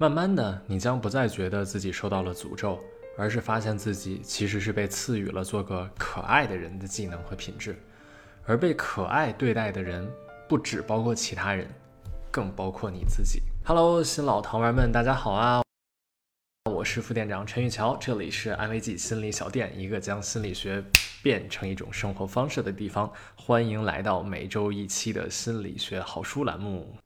慢慢的，你将不再觉得自己受到了诅咒，而是发现自己其实是被赐予了做个可爱的人的技能和品质。而被可爱对待的人，不只包括其他人，更包括你自己。Hello，新老糖丸们，大家好啊！我是副店长陈玉桥，这里是安慰剂心理小店，一个将心理学变成一种生活方式的地方。欢迎来到每周一期的心理学好书栏目。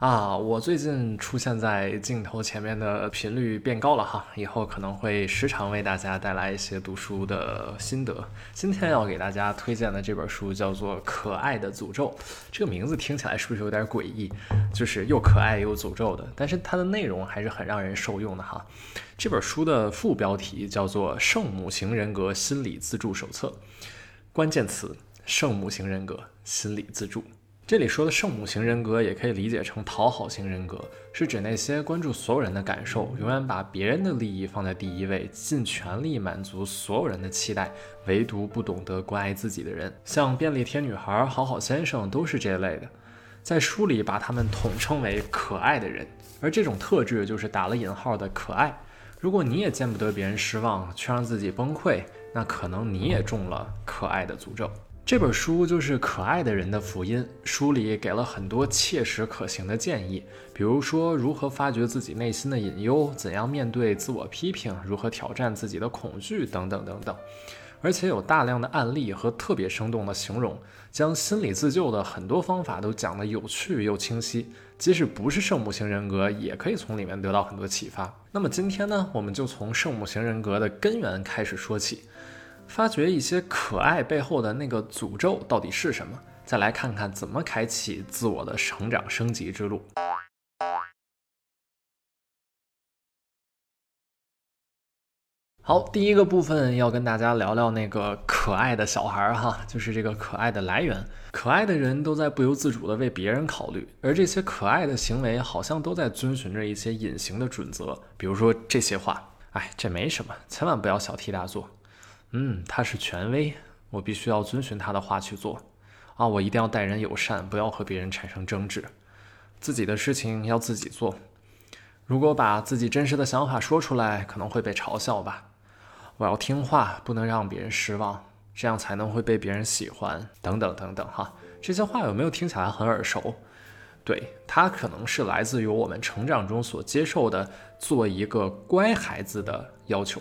啊，我最近出现在镜头前面的频率变高了哈，以后可能会时常为大家带来一些读书的心得。今天要给大家推荐的这本书叫做《可爱的诅咒》，这个名字听起来是不是有点诡异？就是又可爱又诅咒的，但是它的内容还是很让人受用的哈。这本书的副标题叫做《圣母型人格心理自助手册》，关键词：圣母型人格心理自助。这里说的圣母型人格也可以理解成讨好型人格，是指那些关注所有人的感受，永远把别人的利益放在第一位，尽全力满足所有人的期待，唯独不懂得关爱自己的人。像便利贴女孩、好好先生都是这类的，在书里把他们统称为可爱的人，而这种特质就是打了引号的可爱。如果你也见不得别人失望，却让自己崩溃，那可能你也中了可爱的诅咒。这本书就是可爱的人的福音。书里给了很多切实可行的建议，比如说如何发掘自己内心的隐忧，怎样面对自我批评，如何挑战自己的恐惧，等等等等。而且有大量的案例和特别生动的形容，将心理自救的很多方法都讲得有趣又清晰。即使不是圣母型人格，也可以从里面得到很多启发。那么今天呢，我们就从圣母型人格的根源开始说起。发掘一些可爱背后的那个诅咒到底是什么？再来看看怎么开启自我的成长升级之路。好，第一个部分要跟大家聊聊那个可爱的小孩儿哈，就是这个可爱的来源。可爱的人都在不由自主的为别人考虑，而这些可爱的行为好像都在遵循着一些隐形的准则，比如说这些话：哎，这没什么，千万不要小题大做。嗯，他是权威，我必须要遵循他的话去做。啊，我一定要待人友善，不要和别人产生争执。自己的事情要自己做。如果把自己真实的想法说出来，可能会被嘲笑吧。我要听话，不能让别人失望，这样才能会被别人喜欢。等等等等，哈，这些话有没有听起来很耳熟？对，它可能是来自于我们成长中所接受的做一个乖孩子的要求。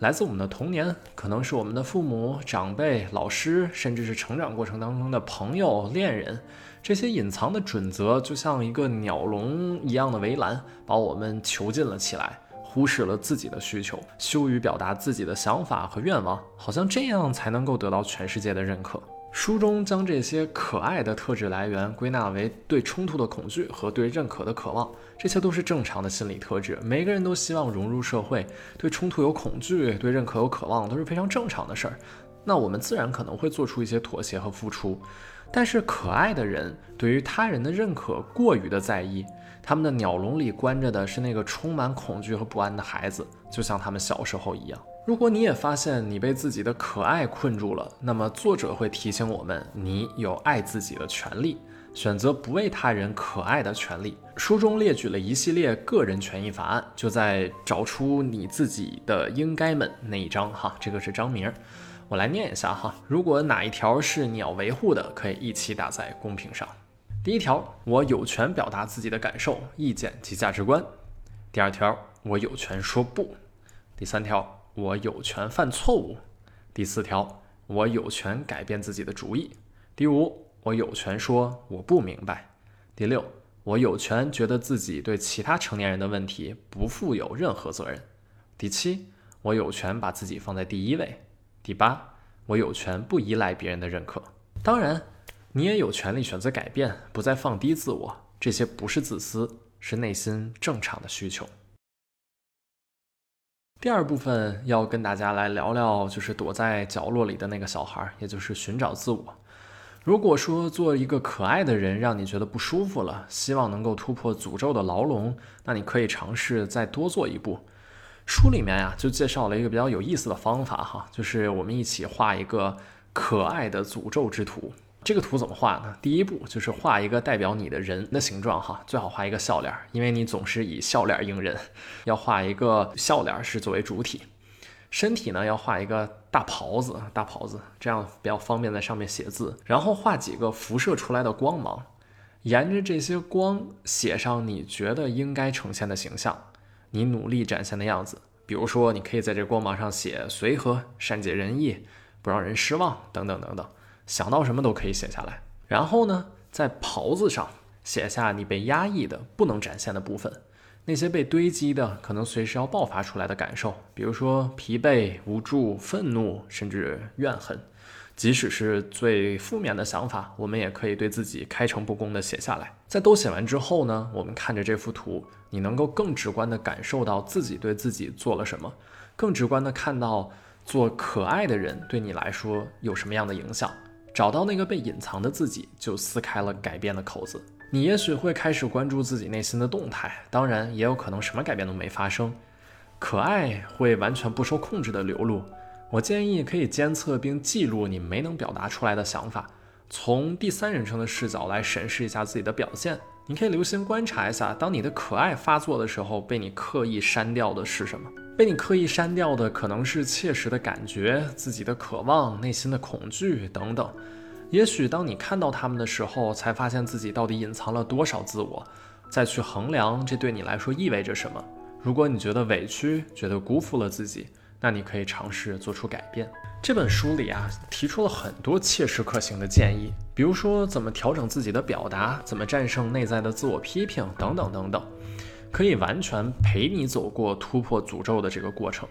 来自我们的童年，可能是我们的父母、长辈、老师，甚至是成长过程当中的朋友、恋人。这些隐藏的准则，就像一个鸟笼一样的围栏，把我们囚禁了起来，忽视了自己的需求，羞于表达自己的想法和愿望，好像这样才能够得到全世界的认可。书中将这些可爱的特质来源归纳为对冲突的恐惧和对认可的渴望，这些都是正常的心理特质。每个人都希望融入社会，对冲突有恐惧，对认可有渴望，都是非常正常的事儿。那我们自然可能会做出一些妥协和付出。但是可爱的人对于他人的认可过于的在意，他们的鸟笼里关着的是那个充满恐惧和不安的孩子，就像他们小时候一样。如果你也发现你被自己的可爱困住了，那么作者会提醒我们，你有爱自己的权利，选择不为他人可爱的权利。书中列举了一系列个人权益法案，就在找出你自己的应该们那一章哈，这个是章名，我来念一下哈。如果哪一条是你要维护的，可以一起打在公屏上。第一条，我有权表达自己的感受、意见及价值观。第二条，我有权说不。第三条。我有权犯错误。第四条，我有权改变自己的主意。第五，我有权说我不明白。第六，我有权觉得自己对其他成年人的问题不负有任何责任。第七，我有权把自己放在第一位。第八，我有权不依赖别人的认可。当然，你也有权利选择改变，不再放低自我。这些不是自私，是内心正常的需求。第二部分要跟大家来聊聊，就是躲在角落里的那个小孩，也就是寻找自我。如果说做一个可爱的人让你觉得不舒服了，希望能够突破诅咒的牢笼，那你可以尝试再多做一步。书里面呀就介绍了一个比较有意思的方法哈，就是我们一起画一个可爱的诅咒之图。这个图怎么画呢？第一步就是画一个代表你的人的形状哈，最好画一个笑脸，因为你总是以笑脸迎人，要画一个笑脸是作为主体。身体呢要画一个大袍子，大袍子这样比较方便在上面写字。然后画几个辐射出来的光芒，沿着这些光写上你觉得应该呈现的形象，你努力展现的样子。比如说，你可以在这光芒上写随和、善解人意、不让人失望等等等等。想到什么都可以写下来，然后呢，在袍子上写下你被压抑的、不能展现的部分，那些被堆积的、可能随时要爆发出来的感受，比如说疲惫、无助、愤怒，甚至怨恨。即使是最负面的想法，我们也可以对自己开诚布公地写下来。在都写完之后呢，我们看着这幅图，你能够更直观地感受到自己对自己做了什么，更直观地看到做可爱的人对你来说有什么样的影响。找到那个被隐藏的自己，就撕开了改变的口子。你也许会开始关注自己内心的动态，当然也有可能什么改变都没发生。可爱会完全不受控制的流露。我建议可以监测并记录你没能表达出来的想法，从第三人称的视角来审视一下自己的表现。你可以留心观察一下，当你的可爱发作的时候，被你刻意删掉的是什么？被你刻意删掉的可能是切实的感觉、自己的渴望、内心的恐惧等等。也许当你看到他们的时候，才发现自己到底隐藏了多少自我，再去衡量这对你来说意味着什么。如果你觉得委屈，觉得辜负了自己，那你可以尝试做出改变。这本书里啊，提出了很多切实可行的建议，比如说怎么调整自己的表达，怎么战胜内在的自我批评等等等等。可以完全陪你走过突破诅咒的这个过程。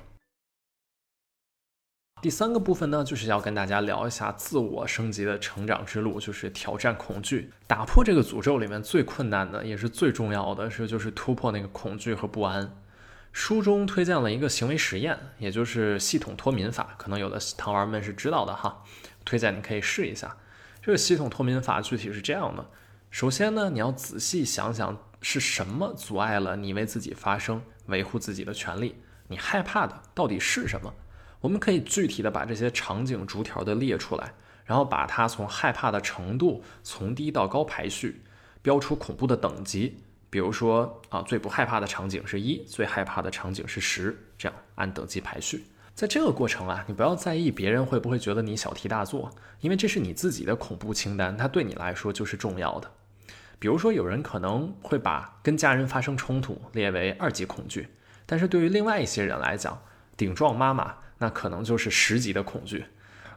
第三个部分呢，就是要跟大家聊一下自我升级的成长之路，就是挑战恐惧，打破这个诅咒里面最困难的，也是最重要的是，就是突破那个恐惧和不安。书中推荐了一个行为实验，也就是系统脱敏法，可能有的糖丸们是知道的哈，推荐你可以试一下。这个系统脱敏法具体是这样的：首先呢，你要仔细想想。是什么阻碍了你为自己发声、维护自己的权利？你害怕的到底是什么？我们可以具体的把这些场景逐条的列出来，然后把它从害怕的程度从低到高排序，标出恐怖的等级。比如说啊，最不害怕的场景是一，最害怕的场景是十，这样按等级排序。在这个过程啊，你不要在意别人会不会觉得你小题大做，因为这是你自己的恐怖清单，它对你来说就是重要的。比如说，有人可能会把跟家人发生冲突列为二级恐惧，但是对于另外一些人来讲，顶撞妈妈那可能就是十级的恐惧。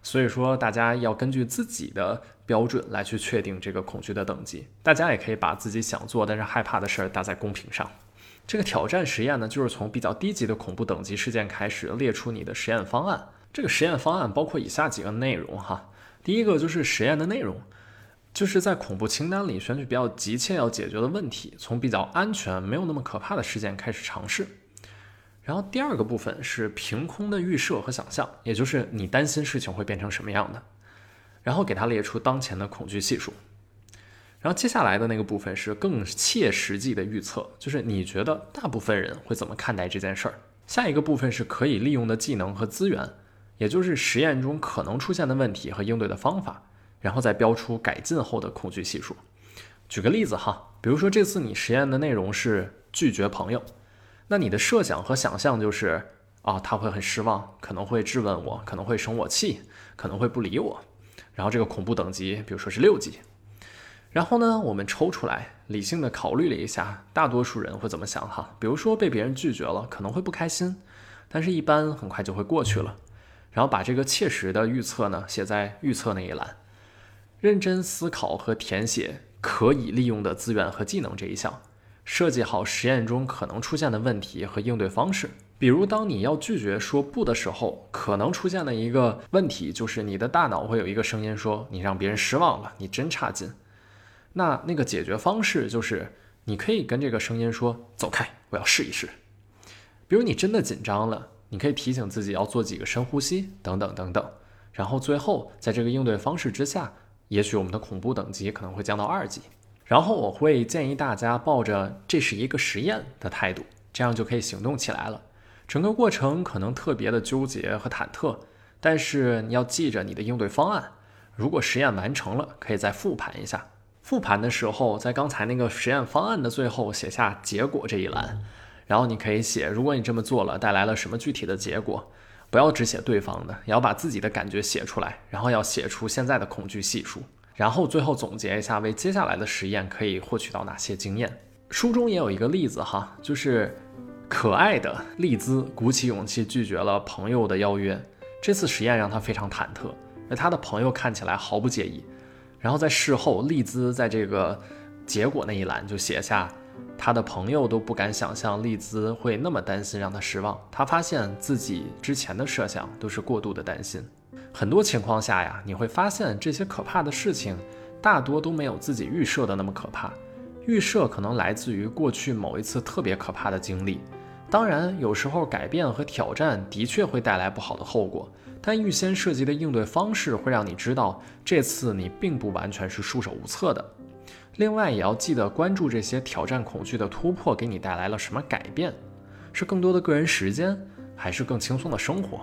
所以说，大家要根据自己的标准来去确定这个恐惧的等级。大家也可以把自己想做但是害怕的事儿打在公屏上。这个挑战实验呢，就是从比较低级的恐怖等级事件开始，列出你的实验方案。这个实验方案包括以下几个内容哈，第一个就是实验的内容。就是在恐怖清单里选取比较急切要解决的问题，从比较安全、没有那么可怕的事件开始尝试。然后第二个部分是凭空的预设和想象，也就是你担心事情会变成什么样的，然后给它列出当前的恐惧系数。然后接下来的那个部分是更切实际的预测，就是你觉得大部分人会怎么看待这件事儿。下一个部分是可以利用的技能和资源，也就是实验中可能出现的问题和应对的方法。然后再标出改进后的恐惧系数。举个例子哈，比如说这次你实验的内容是拒绝朋友，那你的设想和想象就是啊，他会很失望，可能会质问我，可能会生我气，可能会不理我。然后这个恐怖等级，比如说是六级。然后呢，我们抽出来理性的考虑了一下，大多数人会怎么想哈？比如说被别人拒绝了，可能会不开心，但是一般很快就会过去了。然后把这个切实的预测呢写在预测那一栏。认真思考和填写可以利用的资源和技能这一项，设计好实验中可能出现的问题和应对方式。比如，当你要拒绝说不的时候，可能出现的一个问题就是你的大脑会有一个声音说：“你让别人失望了，你真差劲。”那那个解决方式就是，你可以跟这个声音说：“走开，我要试一试。”比如你真的紧张了，你可以提醒自己要做几个深呼吸，等等等等。然后最后，在这个应对方式之下。也许我们的恐怖等级可能会降到二级，然后我会建议大家抱着这是一个实验的态度，这样就可以行动起来了。整个过程可能特别的纠结和忐忑，但是你要记着你的应对方案。如果实验完成了，可以再复盘一下。复盘的时候，在刚才那个实验方案的最后写下结果这一栏，然后你可以写，如果你这么做了，带来了什么具体的结果。不要只写对方的，也要把自己的感觉写出来，然后要写出现在的恐惧系数，然后最后总结一下，为接下来的实验可以获取到哪些经验。书中也有一个例子哈，就是可爱的丽兹鼓起勇气拒绝了朋友的邀约，这次实验让他非常忐忑，而他的朋友看起来毫不介意。然后在事后，丽兹在这个结果那一栏就写下，他的朋友都不敢想象丽兹会那么担心，让他失望。他发现自己之前的设想都是过度的担心。很多情况下呀，你会发现这些可怕的事情，大多都没有自己预设的那么可怕。预设可能来自于过去某一次特别可怕的经历。当然，有时候改变和挑战的确会带来不好的后果。但预先设计的应对方式会让你知道，这次你并不完全是束手无策的。另外，也要记得关注这些挑战恐惧的突破给你带来了什么改变，是更多的个人时间，还是更轻松的生活？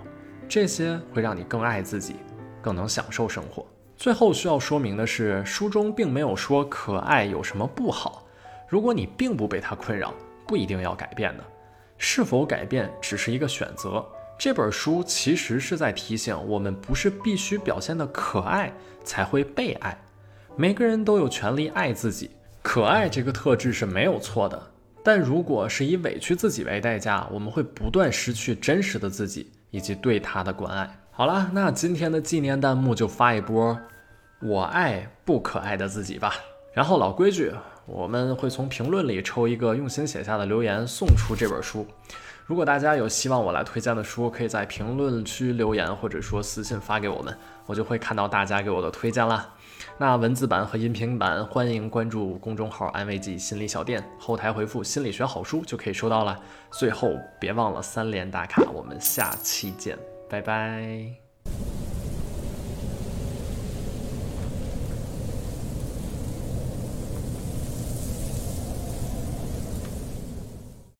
这些会让你更爱自己，更能享受生活。最后需要说明的是，书中并没有说可爱有什么不好。如果你并不被它困扰，不一定要改变的。是否改变只是一个选择。这本书其实是在提醒我们，不是必须表现的可爱才会被爱。每个人都有权利爱自己，可爱这个特质是没有错的。但如果是以委屈自己为代价，我们会不断失去真实的自己以及对他的关爱。好了，那今天的纪念弹幕就发一波“我爱不可爱的自己”吧。然后老规矩，我们会从评论里抽一个用心写下的留言，送出这本书。如果大家有希望我来推荐的书，可以在评论区留言，或者说私信发给我们，我就会看到大家给我的推荐啦。那文字版和音频版，欢迎关注公众号“安慰剂心理小店”，后台回复“心理学好书”就可以收到了。最后别忘了三连打卡，我们下期见，拜拜。